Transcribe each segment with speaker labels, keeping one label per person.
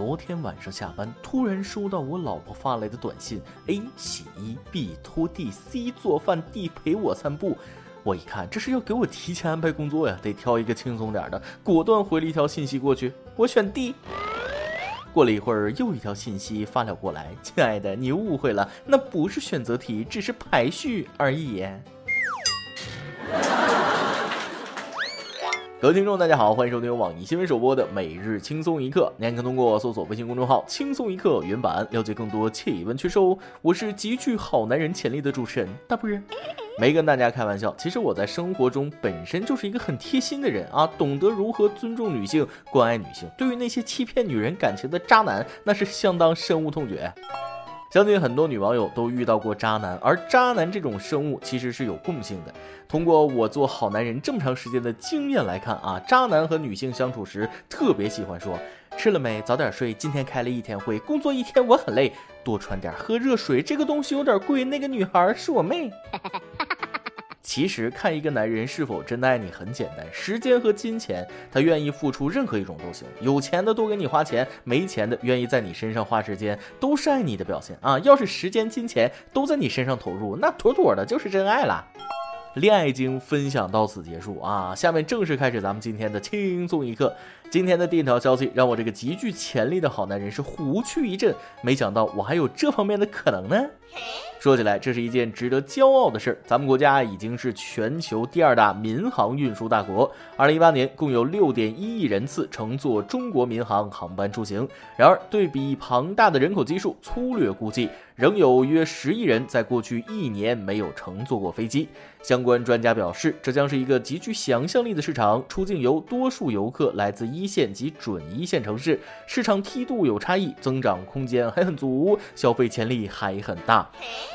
Speaker 1: 昨天晚上下班，突然收到我老婆发来的短信：A 洗衣，B 拖地，C 做饭，D 陪我散步。我一看，这是要给我提前安排工作呀，得挑一个轻松点的，果断回了一条信息过去，我选 D。过了一会儿，又一条信息发了过来：“亲爱的，你误会了，那不是选择题，只是排序而已。”各位听众，大家好，欢迎收听由网易新闻首播的每日轻松一刻。您可以通过搜索微信公众号“轻松一刻”原版了解更多气温趣事哦。我是极具好男人潜力的主持人大波儿，没跟大家开玩笑。其实我在生活中本身就是一个很贴心的人啊，懂得如何尊重女性、关爱女性。对于那些欺骗女人感情的渣男，那是相当深恶痛绝。相信很多女网友都遇到过渣男，而渣男这种生物其实是有共性的。通过我做好男人这么长时间的经验来看啊，渣男和女性相处时特别喜欢说：“吃了没？早点睡。今天开了一天会，工作一天我很累，多穿点，喝热水。这个东西有点贵，那个女孩是我妹。”其实看一个男人是否真的爱你很简单，时间和金钱，他愿意付出任何一种都行。有钱的多给你花钱，没钱的愿意在你身上花时间，都是爱你的表现啊！要是时间、金钱都在你身上投入，那妥妥的就是真爱了。恋爱经分享到此结束啊，下面正式开始咱们今天的轻松一刻。今天的第一条消息让我这个极具潜力的好男人是虎躯一震，没想到我还有这方面的可能呢。说起来，这是一件值得骄傲的事儿。咱们国家已经是全球第二大民航运输大国。二零一八年，共有六点一亿人次乘坐中国民航航班出行。然而，对比庞大的人口基数，粗略估计，仍有约十亿人在过去一年没有乘坐过飞机。相关专家表示，这将是一个极具想象力的市场，出境游多数游客来自一线及准一线城市，市场梯度有差异，增长空间还很足，消费潜力还很大。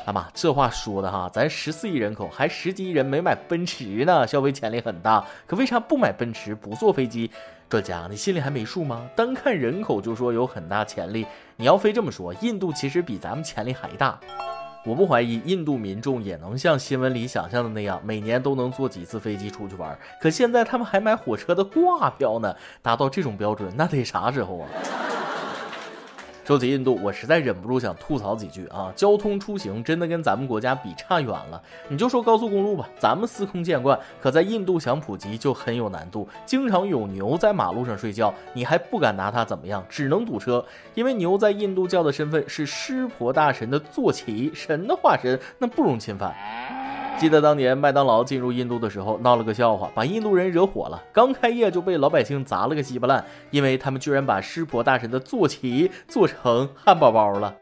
Speaker 1: 阿妈，这话说的哈，咱十四亿人口，还十几亿人没买奔驰呢，消费潜力很大。可为啥不买奔驰，不坐飞机？专家，你心里还没数吗？单看人口就说有很大潜力，你要非这么说，印度其实比咱们潜力还大。我不怀疑印度民众也能像新闻里想象的那样，每年都能坐几次飞机出去玩。可现在他们还买火车的挂票呢，达到这种标准，那得啥时候啊？说起印度，我实在忍不住想吐槽几句啊！交通出行真的跟咱们国家比差远了。你就说高速公路吧，咱们司空见惯，可在印度想普及就很有难度。经常有牛在马路上睡觉，你还不敢拿它怎么样，只能堵车。因为牛在印度教的身份是湿婆大神的坐骑，神的化身，那不容侵犯。记得当年麦当劳进入印度的时候，闹了个笑话，把印度人惹火了。刚开业就被老百姓砸了个稀巴烂，因为他们居然把湿婆大神的坐骑做成汉堡包了。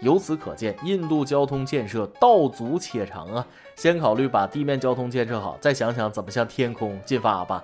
Speaker 1: 由此可见，印度交通建设道阻且长啊！先考虑把地面交通建设好，再想想怎么向天空进发吧。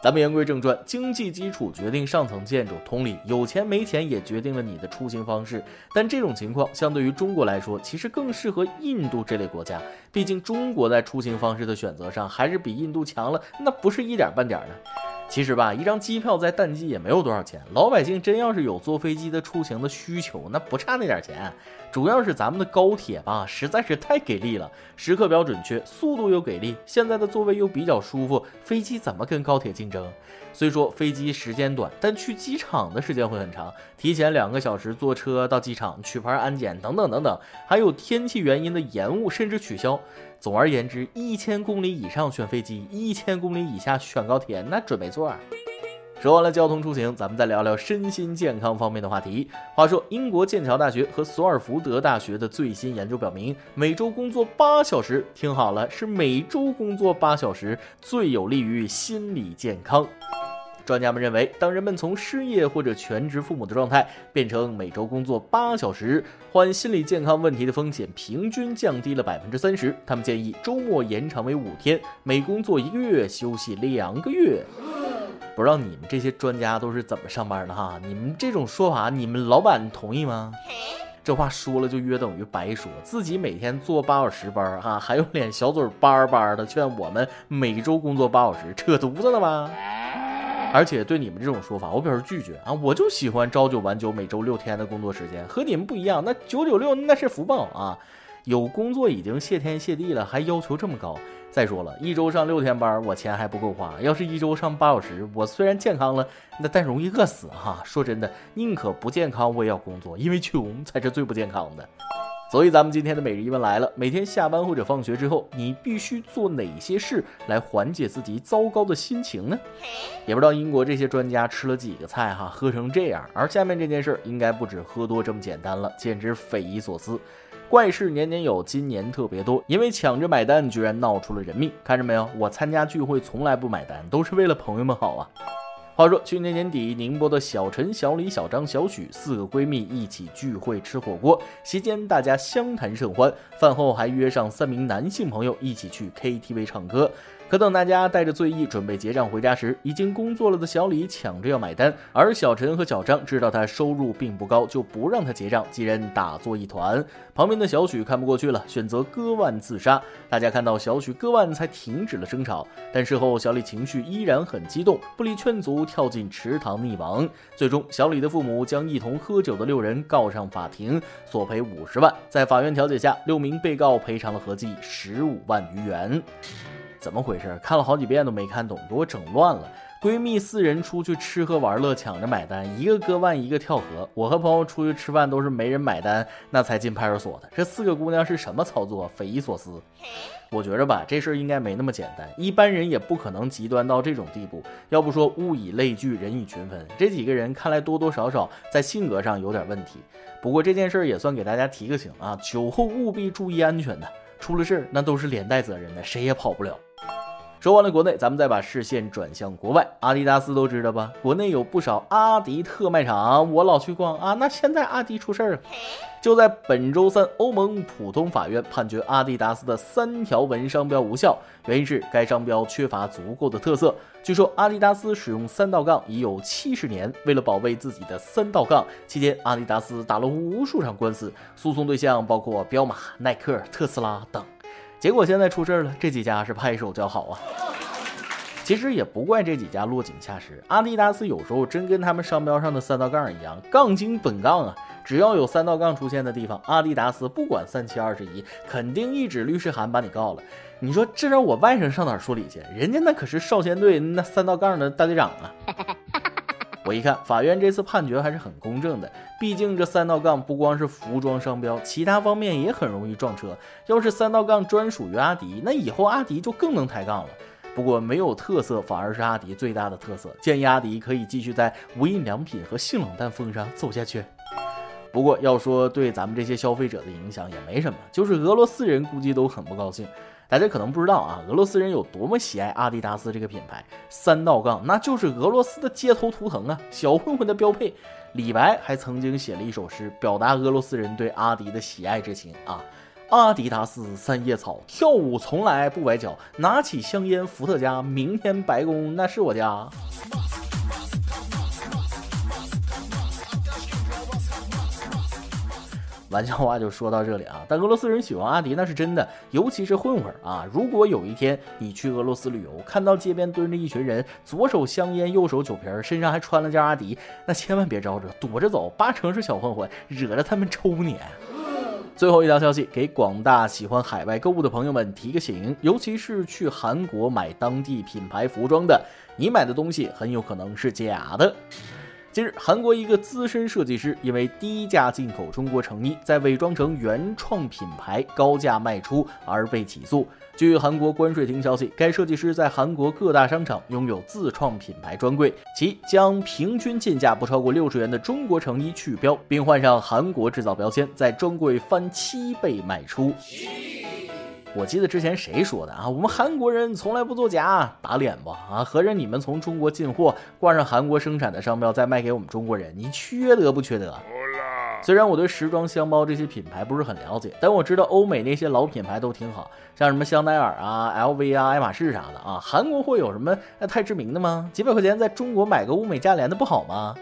Speaker 1: 咱们言归正传，经济基础决定上层建筑，同理，有钱没钱也决定了你的出行方式。但这种情况相对于中国来说，其实更适合印度这类国家，毕竟中国在出行方式的选择上还是比印度强了，那不是一点半点的。其实吧，一张机票在淡季也没有多少钱。老百姓真要是有坐飞机的出行的需求，那不差那点钱。主要是咱们的高铁吧，实在是太给力了，时刻表准确，速度又给力，现在的座位又比较舒服，飞机怎么跟高铁竞争？虽说飞机时间短，但去机场的时间会很长，提前两个小时坐车到机场取牌、安检等等等等，还有天气原因的延误甚至取消。总而言之，一千公里以上选飞机，一千公里以下选高铁，那准没错。说完了交通出行，咱们再聊聊身心健康方面的话题。话说，英国剑桥大学和索尔福德大学的最新研究表明，每周工作八小时，听好了，是每周工作八小时，最有利于心理健康。专家们认为，当人们从失业或者全职父母的状态变成每周工作八小时，患心理健康问题的风险平均降低了百分之三十。他们建议周末延长为五天，每工作一个月休息两个月。不知道你们这些专家都是怎么上班的哈？你们这种说法，你们老板同意吗？这话说了就约等于白说，自己每天做八小时班哈，还有脸小嘴巴巴的劝我们每周工作八小时，扯犊子了吧？而且对你们这种说法，我表示拒绝啊！我就喜欢朝九晚九，每周六天的工作时间，和你们不一样。那九九六那是福报啊！有工作已经谢天谢地了，还要求这么高，再说了，一周上六天班，我钱还不够花。要是一周上八小时，我虽然健康了，那但容易饿死哈。说真的，宁可不健康，我也要工作，因为穷才是最不健康的。所以咱们今天的每日一问来了：每天下班或者放学之后，你必须做哪些事来缓解自己糟糕的心情呢？也不知道英国这些专家吃了几个菜哈，喝成这样。而下面这件事应该不止喝多这么简单了，简直匪夷所思。怪事年年有，今年特别多，因为抢着买单，居然闹出了人命。看着没有，我参加聚会从来不买单，都是为了朋友们好啊。话说去年年底，宁波的小陈、小李、小张、小许四个闺蜜一起聚会吃火锅，席间大家相谈甚欢，饭后还约上三名男性朋友一起去 KTV 唱歌。可等大家带着醉意准备结账回家时，已经工作了的小李抢着要买单，而小陈和小张知道他收入并不高，就不让他结账，几人打作一团。旁边的小许看不过去了，选择割腕自杀。大家看到小许割腕才停止了争吵，但事后小李情绪依然很激动，不理劝阻，跳进池塘溺亡。最终，小李的父母将一同喝酒的六人告上法庭，索赔五十万。在法院调解下，六名被告赔偿了合计十五万余元。怎么回事？看了好几遍都没看懂，给我整乱了。闺蜜四人出去吃喝玩乐，抢着买单，一个割腕，一个跳河。我和朋友出去吃饭都是没人买单，那才进派出所的。这四个姑娘是什么操作？匪夷所思。我觉着吧，这事儿应该没那么简单，一般人也不可能极端到这种地步。要不说物以类聚，人以群分，这几个人看来多多少少在性格上有点问题。不过这件事儿也算给大家提个醒啊，酒后务必注意安全的，出了事儿那都是连带责任的，谁也跑不了。说完了国内，咱们再把视线转向国外。阿迪达斯都知道吧？国内有不少阿迪特卖场，我老去逛啊。那现在阿迪出事儿了，就在本周三，欧盟普通法院判决阿迪达斯的三条纹商标无效，原因是该商标缺乏足够的特色。据说阿迪达斯使用三道杠已有七十年，为了保卫自己的三道杠，期间阿迪达斯打了无数场官司，诉讼对象包括彪马、耐克、特斯拉等。结果现在出事了，这几家是拍手叫好啊。其实也不怪这几家落井下石，阿迪达斯有时候真跟他们商标上的三道杠一样，杠精本杠啊。只要有三道杠出现的地方，阿迪达斯不管三七二十一，肯定一纸律师函把你告了。你说这让我外甥上哪说理去？人家那可是少先队那三道杠的大队长啊。我一看，法院这次判决还是很公正的。毕竟这三道杠不光是服装商标，其他方面也很容易撞车。要是三道杠专属于阿迪，那以后阿迪就更能抬杠了。不过没有特色，反而是阿迪最大的特色。建议阿迪可以继续在无印良品和性冷淡风上走下去。不过要说对咱们这些消费者的影响也没什么，就是俄罗斯人估计都很不高兴。大家可能不知道啊，俄罗斯人有多么喜爱阿迪达斯这个品牌，三道杠那就是俄罗斯的街头图腾啊，小混混的标配。李白还曾经写了一首诗，表达俄罗斯人对阿迪的喜爱之情啊。阿迪达斯三叶草，跳舞从来不崴脚，拿起香烟伏特加，明天白宫那是我家。玩笑话就说到这里啊，但俄罗斯人喜欢阿迪那是真的，尤其是混混啊。如果有一天你去俄罗斯旅游，看到街边蹲着一群人，左手香烟，右手酒瓶，身上还穿了件阿迪，那千万别招惹，躲着走，八成是小混混，惹着他们抽你。最后一条消息，给广大喜欢海外购物的朋友们提个醒，尤其是去韩国买当地品牌服装的，你买的东西很有可能是假的。近日，韩国一个资深设计师因为低价进口中国成衣，在伪装成原创品牌高价卖出而被起诉。据韩国关税厅消息，该设计师在韩国各大商场拥有自创品牌专柜，其将平均进价不超过六十元的中国成衣去标，并换上韩国制造标签，在专柜翻七倍卖出。我记得之前谁说的啊？我们韩国人从来不作假，打脸吧啊！合着你们从中国进货，挂上韩国生产的商标，再卖给我们中国人，你缺德不缺德？虽然我对时装箱包这些品牌不是很了解，但我知道欧美那些老品牌都挺好，像什么香奈儿啊、LV 啊、爱马仕啥的啊。韩国会有什么太知名的吗？几百块钱在中国买个物美价廉的不好吗？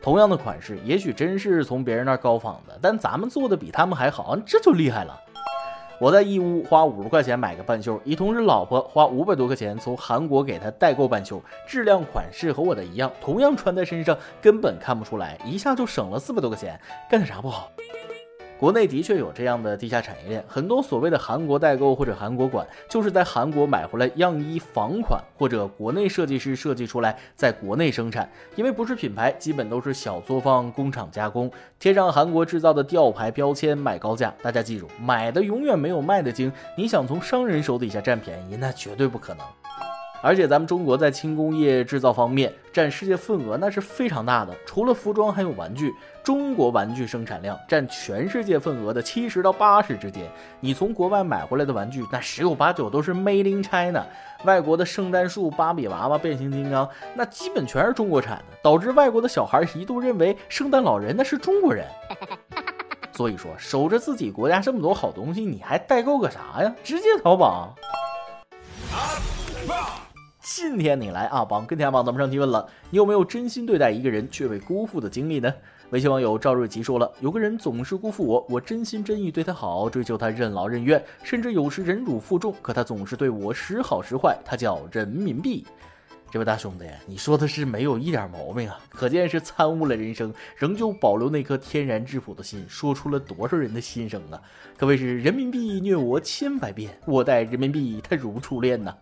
Speaker 1: 同样的款式，也许真是从别人那儿高仿的，但咱们做的比他们还好，这就厉害了。我在义乌花五十块钱买个半袖，一同事老婆花五百多块钱从韩国给他代购半袖，质量款式和我的一样，同样穿在身上根本看不出来，一下就省了四百多块钱，干点啥不好？国内的确有这样的地下产业链，很多所谓的韩国代购或者韩国馆，就是在韩国买回来样衣仿款，或者国内设计师设计出来，在国内生产。因为不是品牌，基本都是小作坊工厂加工，贴上韩国制造的吊牌标签，卖高价。大家记住，买的永远没有卖的精。你想从商人手底下占便宜，那绝对不可能。而且咱们中国在轻工业制造方面占世界份额那是非常大的，除了服装还有玩具。中国玩具生产量占全世界份额的七十到八十之间。你从国外买回来的玩具，那十有八九都是 Made in China。外国的圣诞树、芭比娃娃、变形金刚，那基本全是中国产的，导致外国的小孩一度认为圣诞老人那是中国人。所以说，守着自己国家这么多好东西，你还代购个啥呀？直接淘宝。今天你来阿邦跟天阿咱们上提问了，你有没有真心对待一个人却被辜负的经历呢？微信网友赵瑞吉说了，有个人总是辜负我，我真心真意对他好，追求他任劳任怨，甚至有时忍辱负重，可他总是对我时好时坏。他叫人民币。这位大兄弟，你说的是没有一点毛病啊，可见是参悟了人生，仍旧保留那颗天然质朴的心，说出了多少人的心声啊！可谓是人民币虐我千百遍，我待人民币他如初恋呐。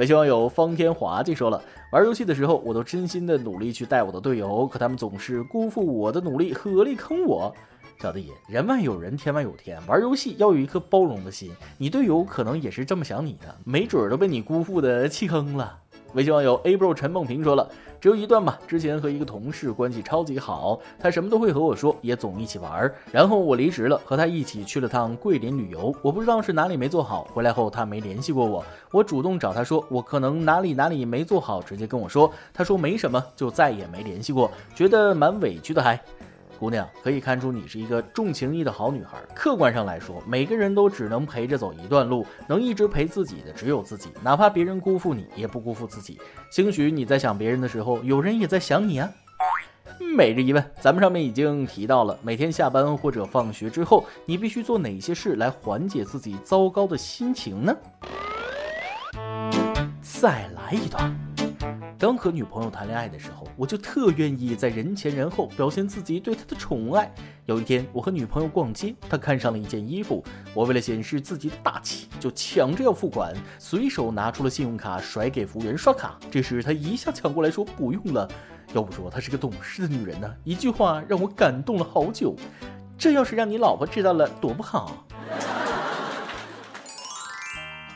Speaker 1: 微信网友方天华就说了，玩游戏的时候，我都真心的努力去带我的队友，可他们总是辜负我的努力，合力坑我。小弟，人外有人，天外有天，玩游戏要有一颗包容的心，你队友可能也是这么想你的，没准都被你辜负的弃坑了。微信网友 A bro 陈梦平说了，只有一段吧。之前和一个同事关系超级好，他什么都会和我说，也总一起玩儿。然后我离职了，和他一起去了趟桂林旅游。我不知道是哪里没做好，回来后他没联系过我。我主动找他说，我可能哪里哪里没做好，直接跟我说。他说没什么，就再也没联系过，觉得蛮委屈的还。姑娘可以看出你是一个重情义的好女孩。客观上来说，每个人都只能陪着走一段路，能一直陪自己的只有自己。哪怕别人辜负你，也不辜负自己。兴许你在想别人的时候，有人也在想你啊。每日一问，咱们上面已经提到了，每天下班或者放学之后，你必须做哪些事来缓解自己糟糕的心情呢？再来一段。刚和女朋友谈恋爱的时候，我就特愿意在人前人后表现自己对她的宠爱。有一天，我和女朋友逛街，她看上了一件衣服，我为了显示自己大气，就抢着要付款，随手拿出了信用卡甩给服务员刷卡。这时，她一下抢过来说不用了。要不说她是个懂事的女人呢，一句话让我感动了好久。这要是让你老婆知道了，多不好。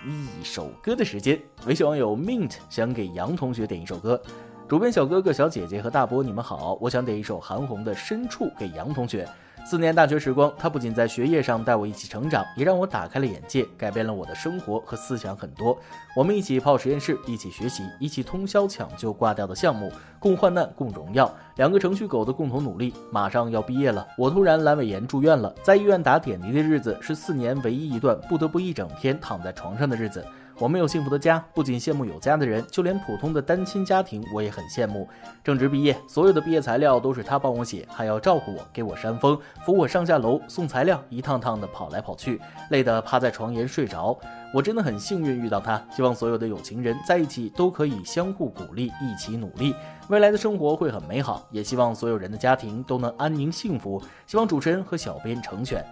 Speaker 1: 一首歌的时间，微信网友 Mint 想给杨同学点一首歌。主编小哥哥、小姐姐和大波，你们好，我想点一首韩红的《深处》给杨同学。四年大学时光，他不仅在学业上带我一起成长，也让我打开了眼界，改变了我的生活和思想很多。我们一起泡实验室，一起学习，一起通宵抢救挂掉的项目，共患难共荣耀。两个程序狗的共同努力。马上要毕业了，我突然阑尾炎住院了，在医院打点滴的日子是四年唯一一段不得不一整天躺在床上的日子。我们有幸福的家，不仅羡慕有家的人，就连普通的单亲家庭我也很羡慕。正值毕业，所有的毕业材料都是他帮我写，还要照顾我，给我扇风，扶我上下楼，送材料，一趟趟的跑来跑去，累得趴在床沿睡着。我真的很幸运遇到他，希望所有的有情人在一起都可以相互鼓励，一起努力，未来的生活会很美好。也希望所有人的家庭都能安宁幸福。希望主持人和小编成全。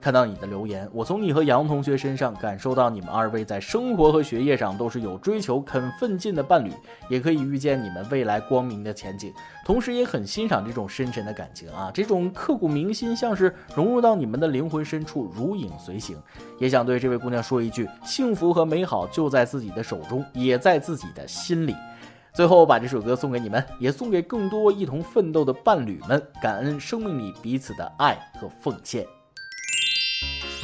Speaker 1: 看到你的留言，我从你和杨同学身上感受到你们二位在生活和学业上都是有追求、肯奋进的伴侣，也可以预见你们未来光明的前景。同时，也很欣赏这种深沉的感情啊，这种刻骨铭心，像是融入到你们的灵魂深处，如影随形。也想对这位姑娘说一句：幸福和美好就在自己的手中，也在自己的心里。最后，把这首歌送给你们，也送给更多一同奋斗的伴侣们，感恩生命里彼此的爱和奉献。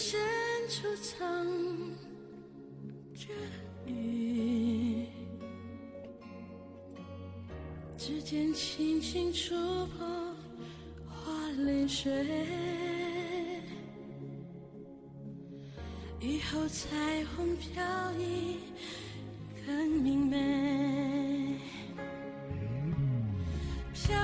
Speaker 1: 深处藏着雨，指尖轻轻触碰，花。
Speaker 2: 泪水，雨后彩虹飘逸更明媚，飘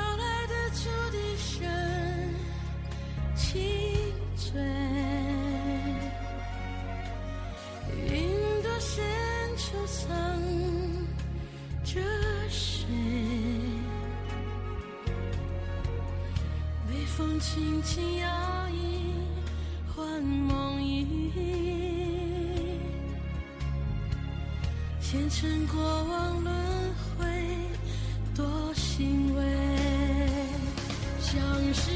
Speaker 2: 轻轻摇曳，幻梦遗，前尘过往轮回，多欣慰。相识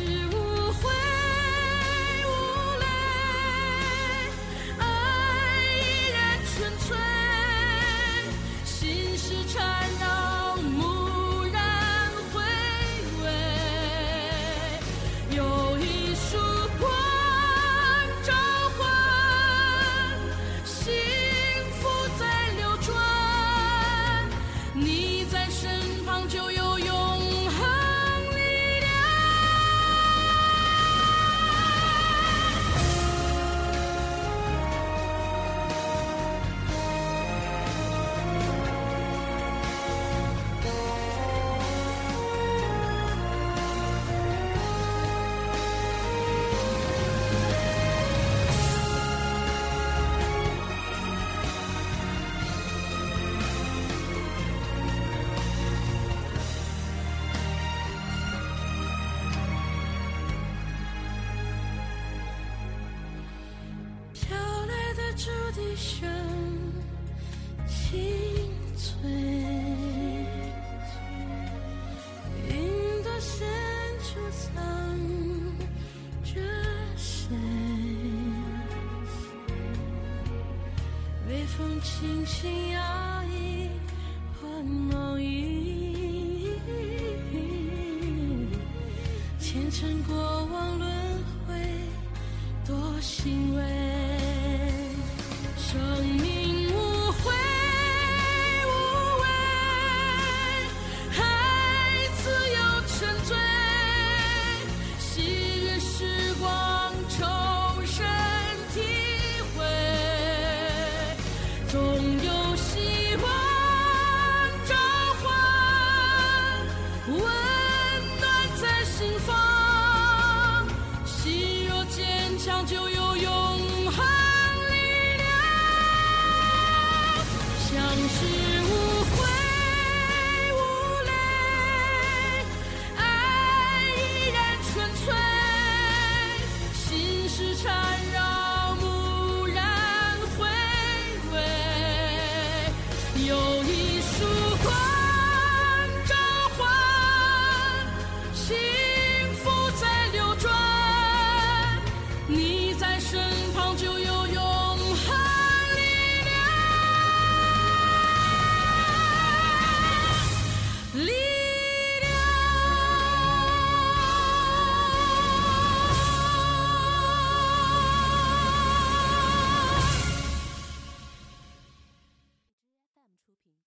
Speaker 2: 轻轻摇曳，换梦意，前尘过往轮回。多欣慰，